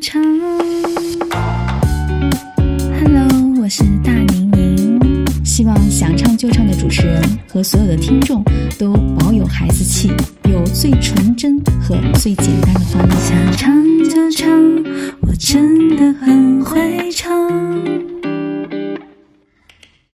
唱，Hello，我是大宁宁。希望想唱就唱的主持人和所有的听众都保有孩子气，有最纯真和最简单的欢乐。想唱就唱，我真的很会唱。